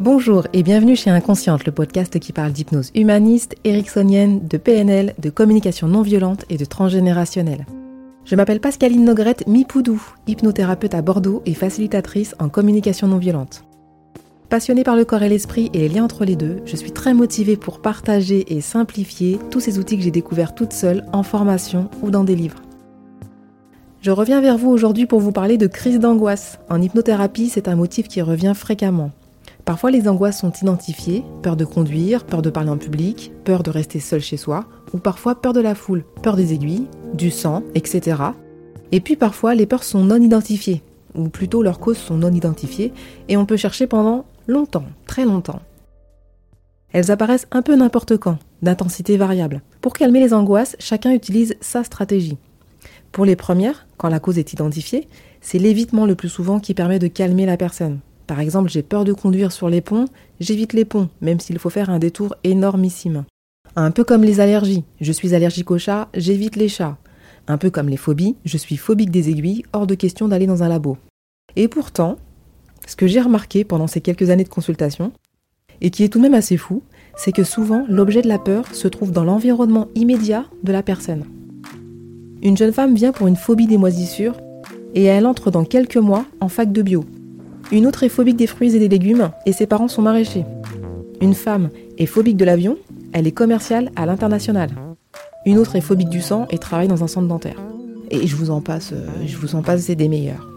Bonjour et bienvenue chez Inconsciente, le podcast qui parle d'hypnose humaniste, ericksonienne, de PNL, de communication non violente et de transgénérationnelle. Je m'appelle Pascaline Nogrette Mipoudou, hypnothérapeute à Bordeaux et facilitatrice en communication non violente. Passionnée par le corps et l'esprit et les liens entre les deux, je suis très motivée pour partager et simplifier tous ces outils que j'ai découverts toute seule en formation ou dans des livres. Je reviens vers vous aujourd'hui pour vous parler de crise d'angoisse. En hypnothérapie, c'est un motif qui revient fréquemment. Parfois, les angoisses sont identifiées, peur de conduire, peur de parler en public, peur de rester seul chez soi, ou parfois peur de la foule, peur des aiguilles, du sang, etc. Et puis parfois, les peurs sont non identifiées, ou plutôt leurs causes sont non identifiées, et on peut chercher pendant longtemps, très longtemps. Elles apparaissent un peu n'importe quand, d'intensité variable. Pour calmer les angoisses, chacun utilise sa stratégie. Pour les premières, quand la cause est identifiée, c'est l'évitement le plus souvent qui permet de calmer la personne. Par exemple, j'ai peur de conduire sur les ponts, j'évite les ponts, même s'il faut faire un détour énormissime. Un peu comme les allergies, je suis allergique aux chats, j'évite les chats. Un peu comme les phobies, je suis phobique des aiguilles, hors de question d'aller dans un labo. Et pourtant, ce que j'ai remarqué pendant ces quelques années de consultation, et qui est tout de même assez fou, c'est que souvent l'objet de la peur se trouve dans l'environnement immédiat de la personne. Une jeune femme vient pour une phobie des moisissures et elle entre dans quelques mois en fac de bio. Une autre est phobique des fruits et des légumes et ses parents sont maraîchers. Une femme est phobique de l'avion, elle est commerciale à l'international. Une autre est phobique du sang et travaille dans un centre dentaire. Et je vous en passe, euh, je vous en passe, c'est des meilleurs.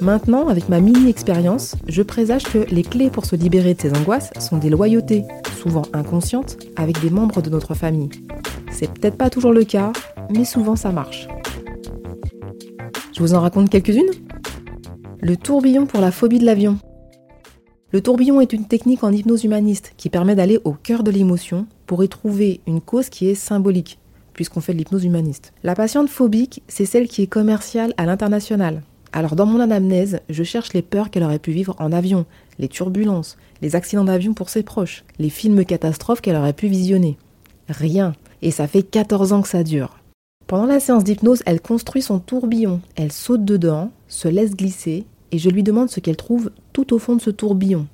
Maintenant, avec ma mini-expérience, je présage que les clés pour se libérer de ces angoisses sont des loyautés, souvent inconscientes, avec des membres de notre famille. C'est peut-être pas toujours le cas, mais souvent ça marche. Je vous en raconte quelques-unes? Le tourbillon pour la phobie de l'avion. Le tourbillon est une technique en hypnose humaniste qui permet d'aller au cœur de l'émotion pour y trouver une cause qui est symbolique, puisqu'on fait de l'hypnose humaniste. La patiente phobique, c'est celle qui est commerciale à l'international. Alors dans mon anamnèse, je cherche les peurs qu'elle aurait pu vivre en avion, les turbulences, les accidents d'avion pour ses proches, les films catastrophes qu'elle aurait pu visionner. Rien. Et ça fait 14 ans que ça dure. Pendant la séance d'hypnose, elle construit son tourbillon. Elle saute dedans, se laisse glisser, et je lui demande ce qu'elle trouve tout au fond de ce tourbillon.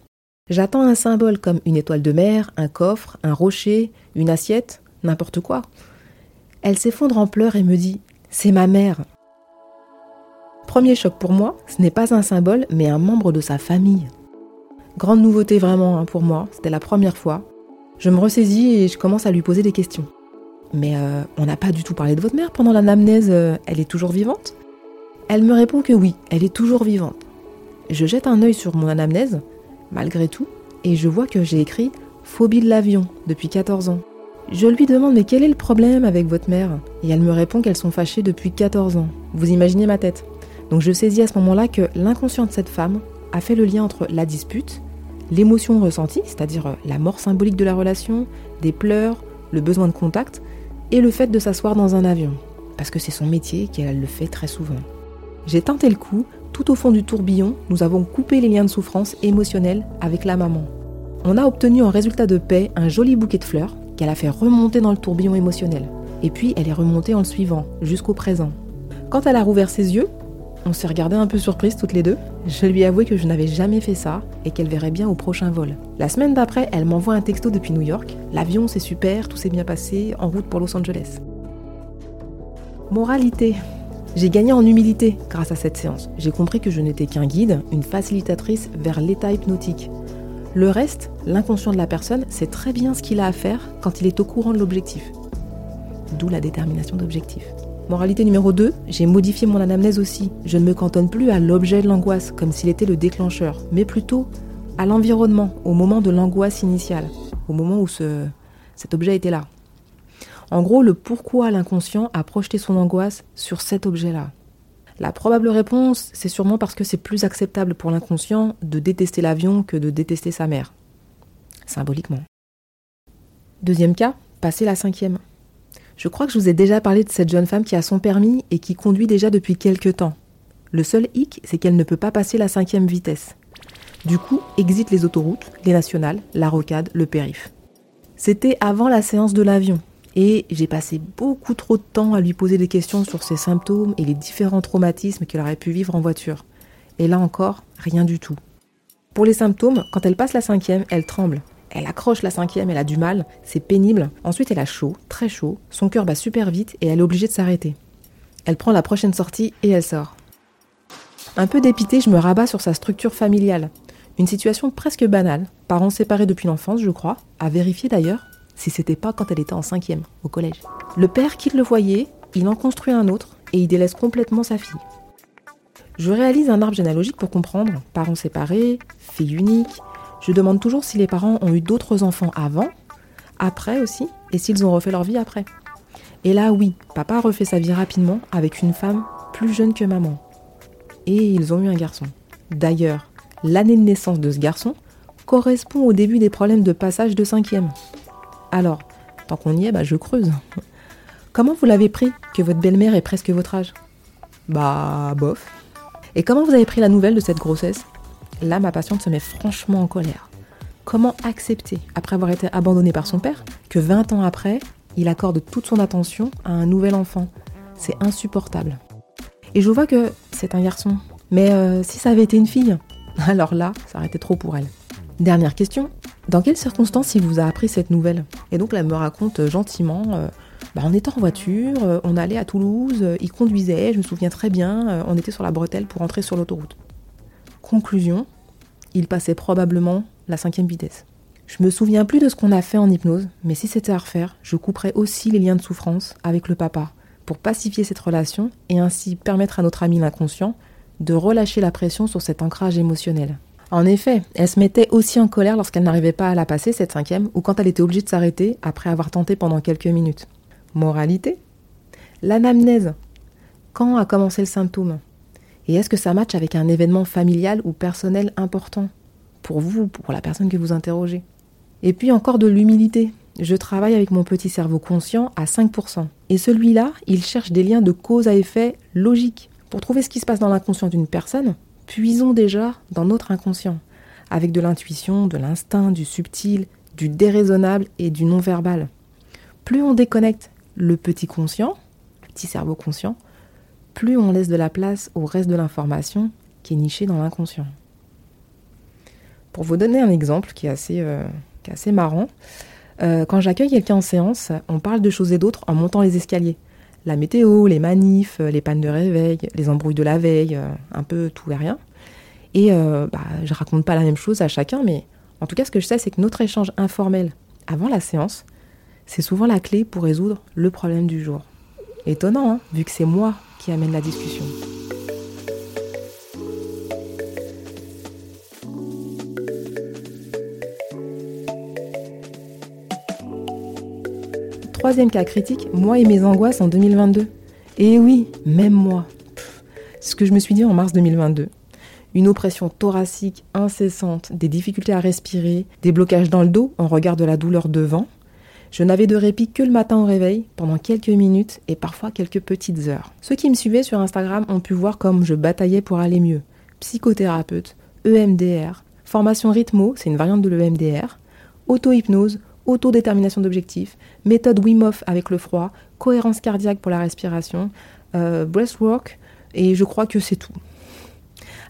J'attends un symbole comme une étoile de mer, un coffre, un rocher, une assiette, n'importe quoi. Elle s'effondre en pleurs et me dit C'est ma mère. Premier choc pour moi, ce n'est pas un symbole, mais un membre de sa famille. Grande nouveauté vraiment hein, pour moi, c'était la première fois. Je me ressaisis et je commence à lui poser des questions. Mais euh, on n'a pas du tout parlé de votre mère pendant l'anamnèse, euh, elle est toujours vivante? Elle me répond que oui, elle est toujours vivante. Je jette un œil sur mon anamnèse, malgré tout, et je vois que j'ai écrit phobie de l'avion depuis 14 ans. Je lui demande mais quel est le problème avec votre mère? Et elle me répond qu'elles sont fâchées depuis 14 ans. Vous imaginez ma tête Donc je saisis à ce moment-là que l'inconscient de cette femme a fait le lien entre la dispute, l'émotion ressentie, c'est-à-dire la mort symbolique de la relation, des pleurs, le besoin de contact, et le fait de s'asseoir dans un avion, parce que c'est son métier qu'elle le fait très souvent. J'ai tenté le coup, tout au fond du tourbillon, nous avons coupé les liens de souffrance émotionnelle avec la maman. On a obtenu en résultat de paix un joli bouquet de fleurs qu'elle a fait remonter dans le tourbillon émotionnel. Et puis elle est remontée en le suivant, jusqu'au présent. Quand elle a rouvert ses yeux, on s'est regardé un peu surprise toutes les deux. Je lui ai que je n'avais jamais fait ça et qu'elle verrait bien au prochain vol. La semaine d'après, elle m'envoie un texto depuis New York. L'avion, c'est super, tout s'est bien passé, en route pour Los Angeles. Moralité. J'ai gagné en humilité grâce à cette séance. J'ai compris que je n'étais qu'un guide, une facilitatrice vers l'état hypnotique. Le reste, l'inconscient de la personne, sait très bien ce qu'il a à faire quand il est au courant de l'objectif. D'où la détermination d'objectif. Moralité numéro 2, j'ai modifié mon anamnèse aussi. Je ne me cantonne plus à l'objet de l'angoisse, comme s'il était le déclencheur, mais plutôt à l'environnement, au moment de l'angoisse initiale, au moment où ce, cet objet était là. En gros, le pourquoi l'inconscient a projeté son angoisse sur cet objet-là. La probable réponse, c'est sûrement parce que c'est plus acceptable pour l'inconscient de détester l'avion que de détester sa mère. Symboliquement. Deuxième cas, passer la cinquième. Je crois que je vous ai déjà parlé de cette jeune femme qui a son permis et qui conduit déjà depuis quelques temps. Le seul hic, c'est qu'elle ne peut pas passer la cinquième vitesse. Du coup, exit les autoroutes, les nationales, la rocade, le périph. C'était avant la séance de l'avion, et j'ai passé beaucoup trop de temps à lui poser des questions sur ses symptômes et les différents traumatismes qu'elle aurait pu vivre en voiture. Et là encore, rien du tout. Pour les symptômes, quand elle passe la cinquième, elle tremble. Elle accroche la cinquième, elle a du mal, c'est pénible. Ensuite, elle a chaud, très chaud, son cœur bat super vite et elle est obligée de s'arrêter. Elle prend la prochaine sortie et elle sort. Un peu dépité, je me rabats sur sa structure familiale. Une situation presque banale, parents séparés depuis l'enfance, je crois, à vérifier d'ailleurs si c'était pas quand elle était en cinquième, au collège. Le père quitte le foyer, il en construit un autre et il délaisse complètement sa fille. Je réalise un arbre généalogique pour comprendre parents séparés, fille unique. Je demande toujours si les parents ont eu d'autres enfants avant, après aussi, et s'ils ont refait leur vie après. Et là, oui, papa refait sa vie rapidement avec une femme plus jeune que maman. Et ils ont eu un garçon. D'ailleurs, l'année de naissance de ce garçon correspond au début des problèmes de passage de cinquième. Alors, tant qu'on y est, bah, je creuse. Comment vous l'avez pris que votre belle-mère ait presque votre âge? Bah, bof. Et comment vous avez pris la nouvelle de cette grossesse? Là, ma patiente se met franchement en colère. Comment accepter, après avoir été abandonnée par son père, que 20 ans après, il accorde toute son attention à un nouvel enfant? C'est insupportable. Et je vois que c'est un garçon. Mais euh, si ça avait été une fille, alors là, ça aurait été trop pour elle. Dernière question, dans quelles circonstances il vous a appris cette nouvelle? Et donc elle me raconte euh, gentiment, euh, bah, on était en voiture, on allait à Toulouse, il conduisait, je me souviens très bien, on était sur la bretelle pour entrer sur l'autoroute. Conclusion, il passait probablement la cinquième vitesse. Je me souviens plus de ce qu'on a fait en hypnose, mais si c'était à refaire, je couperais aussi les liens de souffrance avec le papa, pour pacifier cette relation et ainsi permettre à notre ami l'inconscient de relâcher la pression sur cet ancrage émotionnel. En effet, elle se mettait aussi en colère lorsqu'elle n'arrivait pas à la passer, cette cinquième, ou quand elle était obligée de s'arrêter après avoir tenté pendant quelques minutes. Moralité? L'anamnèse. Quand a commencé le symptôme? Et est-ce que ça matche avec un événement familial ou personnel important? Pour vous, pour la personne que vous interrogez? Et puis encore de l'humilité je travaille avec mon petit cerveau conscient à 5%. Et celui-là, il cherche des liens de cause à effet logiques. Pour trouver ce qui se passe dans l'inconscient d'une personne, puisons déjà dans notre inconscient, avec de l'intuition, de l'instinct, du subtil, du déraisonnable et du non-verbal. Plus on déconnecte le petit conscient, le petit cerveau conscient, plus on laisse de la place au reste de l'information qui est nichée dans l'inconscient. Pour vous donner un exemple qui est assez, euh, marrant, euh, quand j'accueille quelqu'un en séance, on parle de choses et d'autres en montant les escaliers. La météo, les manifs, les pannes de réveil, les embrouilles de la veille, euh, un peu tout et rien. Et euh, bah, je raconte pas la même chose à chacun, mais en tout cas, ce que je sais, c'est que notre échange informel avant la séance, c'est souvent la clé pour résoudre le problème du jour. Étonnant, hein, vu que c'est moi qui amène la discussion. Troisième cas critique, moi et mes angoisses en 2022. Et oui, même moi. ce que je me suis dit en mars 2022. Une oppression thoracique incessante, des difficultés à respirer, des blocages dans le dos en regard de la douleur devant. Je n'avais de répit que le matin au réveil, pendant quelques minutes et parfois quelques petites heures. Ceux qui me suivaient sur Instagram ont pu voir comme je bataillais pour aller mieux. Psychothérapeute, EMDR, formation rythmo, c'est une variante de l'EMDR, auto-hypnose, autodétermination d'objectifs, méthode Wim avec le froid, cohérence cardiaque pour la respiration, euh, breathwork, et je crois que c'est tout.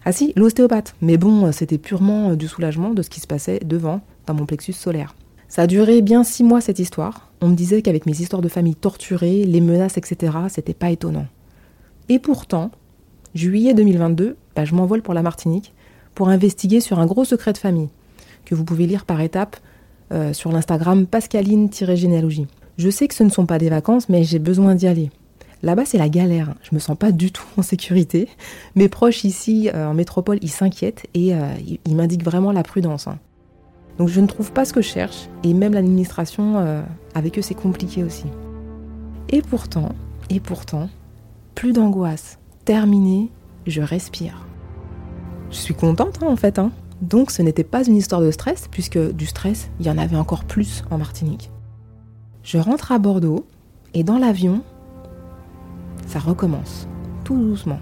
Ah si, l'ostéopathe, mais bon, c'était purement euh, du soulagement de ce qui se passait devant, dans mon plexus solaire. Ça a duré bien six mois cette histoire. On me disait qu'avec mes histoires de famille torturées, les menaces, etc., c'était pas étonnant. Et pourtant, juillet 2022, bah, je m'envole pour la Martinique pour investiguer sur un gros secret de famille, que vous pouvez lire par étapes euh, sur l'Instagram pascaline-généalogie. Je sais que ce ne sont pas des vacances, mais j'ai besoin d'y aller. Là-bas, c'est la galère. Je me sens pas du tout en sécurité. Mes proches ici, euh, en métropole, ils s'inquiètent et euh, ils, m'indiquent vraiment la prudence. Hein. Donc je ne trouve pas ce que je cherche et même l'administration, avec eux, c'est compliqué aussi. Et pourtant, et pourtant, plus d'angoisse. Terminé, je respire. Je suis contente hein, en fait. Hein. Donc ce n'était pas une histoire de stress, puisque du stress, il y en avait encore plus en Martinique. Je rentre à Bordeaux, et dans l'avion, ça recommence, tout doucement.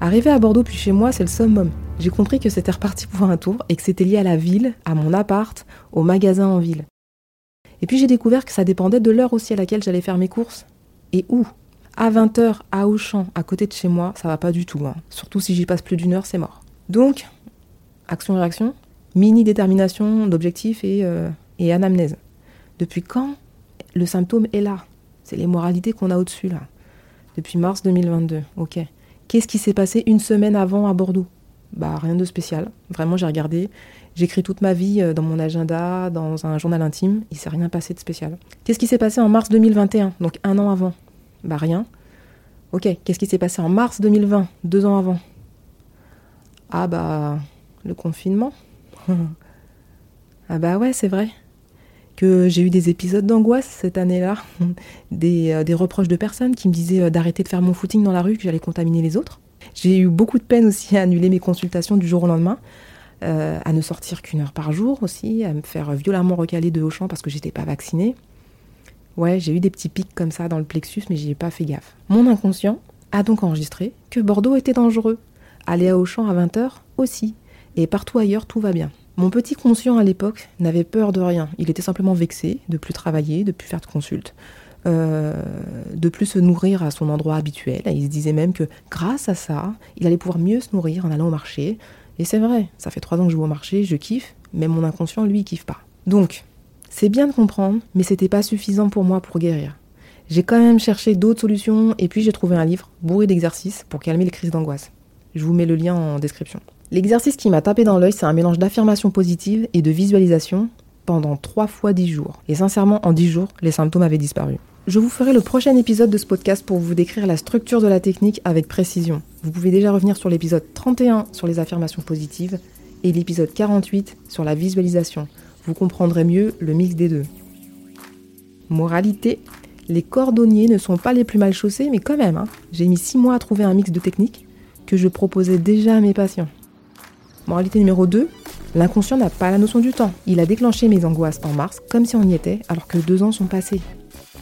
Arrivé à Bordeaux puis chez moi, c'est le summum. J'ai compris que c'était reparti pour un tour et que c'était lié à la ville, à mon appart, au magasin en ville. Et puis j'ai découvert que ça dépendait de l'heure aussi à laquelle j'allais faire mes courses. Et où? À 20h, à Auchan, à côté de chez moi, ça va pas du tout. Hein. Surtout si j'y passe plus d'une heure, c'est mort. Donc, action-réaction, mini-détermination d'objectifs et, euh, et anamnèse. Depuis quand le symptôme est là? C'est les moralités qu'on a au-dessus là. Depuis mars 2022, ok. Qu'est-ce qui s'est passé une semaine avant à Bordeaux? Bah rien de spécial. Vraiment, j'ai regardé. J'écris toute ma vie euh, dans mon agenda, dans un journal intime. Il s'est rien passé de spécial. Qu'est-ce qui s'est passé en mars 2021 Donc un an avant Bah rien. Ok, qu'est-ce qui s'est passé en mars 2020 Deux ans avant? Ah bah le confinement. ah bah ouais, c'est vrai. Que j'ai eu des épisodes d'angoisse cette année-là, des, euh, des, reproches de personnes qui me disaient euh, d'arrêter de faire mon footing dans la rue, que j'allais contaminer les autres. J'ai eu beaucoup de peine aussi à annuler mes consultations du jour au lendemain, euh, à ne sortir qu'une heure par jour aussi, à me faire violemment recaler de haut champ parce que j'étais pas vaccinée. Ouais, j'ai eu des petits pics comme ça dans le plexus, mais j'y ai pas fait gaffe. Mon inconscient a donc enregistré que Bordeaux était dangereux. Aller à Auchan à 20h aussi. Et partout ailleurs, tout va bien. Mon petit conscient à l'époque n'avait peur de rien. Il était simplement vexé de plus travailler, de plus faire de consultes, euh, de plus se nourrir à son endroit habituel. Il se disait même que grâce à ça, il allait pouvoir mieux se nourrir en allant au marché. Et c'est vrai, ça fait trois ans que je vais au marché, je kiffe, mais mon inconscient, lui, il kiffe pas. Donc, c'est bien de comprendre, mais c'était pas suffisant pour moi pour guérir. J'ai quand même cherché d'autres solutions et puis j'ai trouvé un livre bourré d'exercices pour calmer les crises d'angoisse. Je vous mets le lien en description. L'exercice qui m'a tapé dans l'œil, c'est un mélange d'affirmations positives et de visualisation pendant 3 fois 10 jours. Et sincèrement, en 10 jours, les symptômes avaient disparu. Je vous ferai le prochain épisode de ce podcast pour vous décrire la structure de la technique avec précision. Vous pouvez déjà revenir sur l'épisode 31 sur les affirmations positives et l'épisode 48 sur la visualisation. Vous comprendrez mieux le mix des deux. Moralité, les cordonniers ne sont pas les plus mal chaussés, mais quand même, hein, j'ai mis 6 mois à trouver un mix de techniques que je proposais déjà à mes patients. Moralité numéro 2, l'inconscient n'a pas la notion du temps. Il a déclenché mes angoisses en mars, comme si on y était, alors que deux ans sont passés.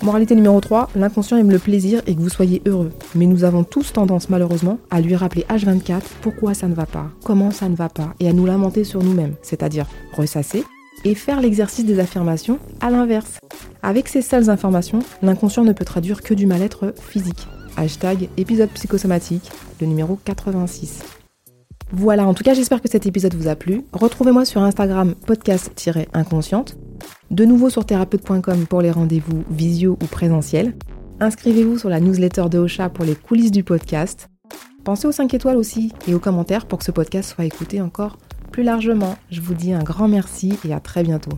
Moralité numéro 3, l'inconscient aime le plaisir et que vous soyez heureux. Mais nous avons tous tendance malheureusement à lui rappeler H24 pourquoi ça ne va pas, comment ça ne va pas, et à nous lamenter sur nous-mêmes, c'est-à-dire ressasser et faire l'exercice des affirmations à l'inverse. Avec ces seules informations, l'inconscient ne peut traduire que du mal-être physique. Hashtag épisode psychosomatique, le numéro 86. Voilà, en tout cas, j'espère que cet épisode vous a plu. Retrouvez-moi sur Instagram podcast-inconsciente. De nouveau sur thérapeute.com pour les rendez-vous visio ou présentiels. Inscrivez-vous sur la newsletter de Ocha pour les coulisses du podcast. Pensez aux 5 étoiles aussi et aux commentaires pour que ce podcast soit écouté encore plus largement. Je vous dis un grand merci et à très bientôt.